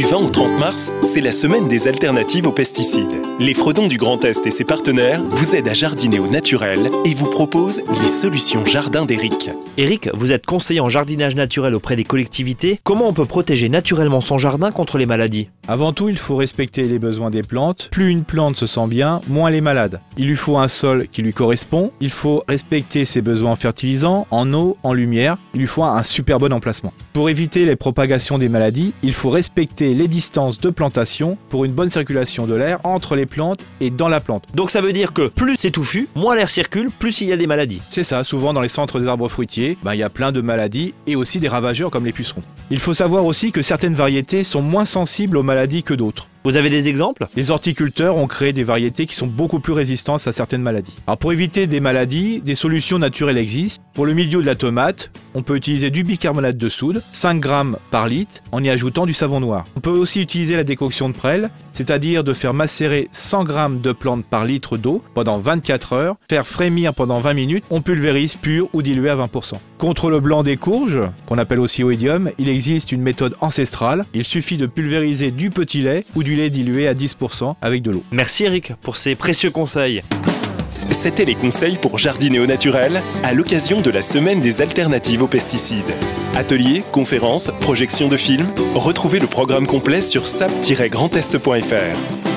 Du 20 au 30 mars, c'est la semaine des alternatives aux pesticides. Les Fredons du Grand Est et ses partenaires vous aident à jardiner au naturel et vous proposent les solutions jardin d'Éric. Eric, vous êtes conseiller en jardinage naturel auprès des collectivités. Comment on peut protéger naturellement son jardin contre les maladies? Avant tout, il faut respecter les besoins des plantes. Plus une plante se sent bien, moins elle est malade. Il lui faut un sol qui lui correspond. Il faut respecter ses besoins en fertilisants, en eau, en lumière. Il lui faut un super bon emplacement. Pour éviter les propagations des maladies, il faut respecter les distances de plantation pour une bonne circulation de l'air entre les plantes et dans la plante. Donc ça veut dire que plus c'est touffu, moins l'air circule, plus il y a des maladies. C'est ça, souvent dans les centres des arbres fruitiers, ben, il y a plein de maladies et aussi des ravageurs comme les pucerons. Il faut savoir aussi que certaines variétés sont moins sensibles aux maladies que d'autres. Vous avez des exemples? Les horticulteurs ont créé des variétés qui sont beaucoup plus résistantes à certaines maladies. Alors pour éviter des maladies, des solutions naturelles existent. Pour le milieu de la tomate, on peut utiliser du bicarbonate de soude, 5 grammes par litre, en y ajoutant du savon noir. On peut aussi utiliser la décoction de prêle, c'est-à-dire de faire macérer 100 grammes de plantes par litre d'eau pendant 24 heures, faire frémir pendant 20 minutes, on pulvérise pur ou dilué à 20%. Contre le blanc des courges, qu'on appelle aussi oïdium, il existe une méthode ancestrale. Il suffit de pulvériser du petit lait ou du lait dilué à 10% avec de l'eau. Merci Eric pour ces précieux conseils. C'était les conseils pour jardiner au naturel à l'occasion de la semaine des alternatives aux pesticides. Ateliers, conférences, projections de films, retrouvez le programme complet sur sap-grandest.fr.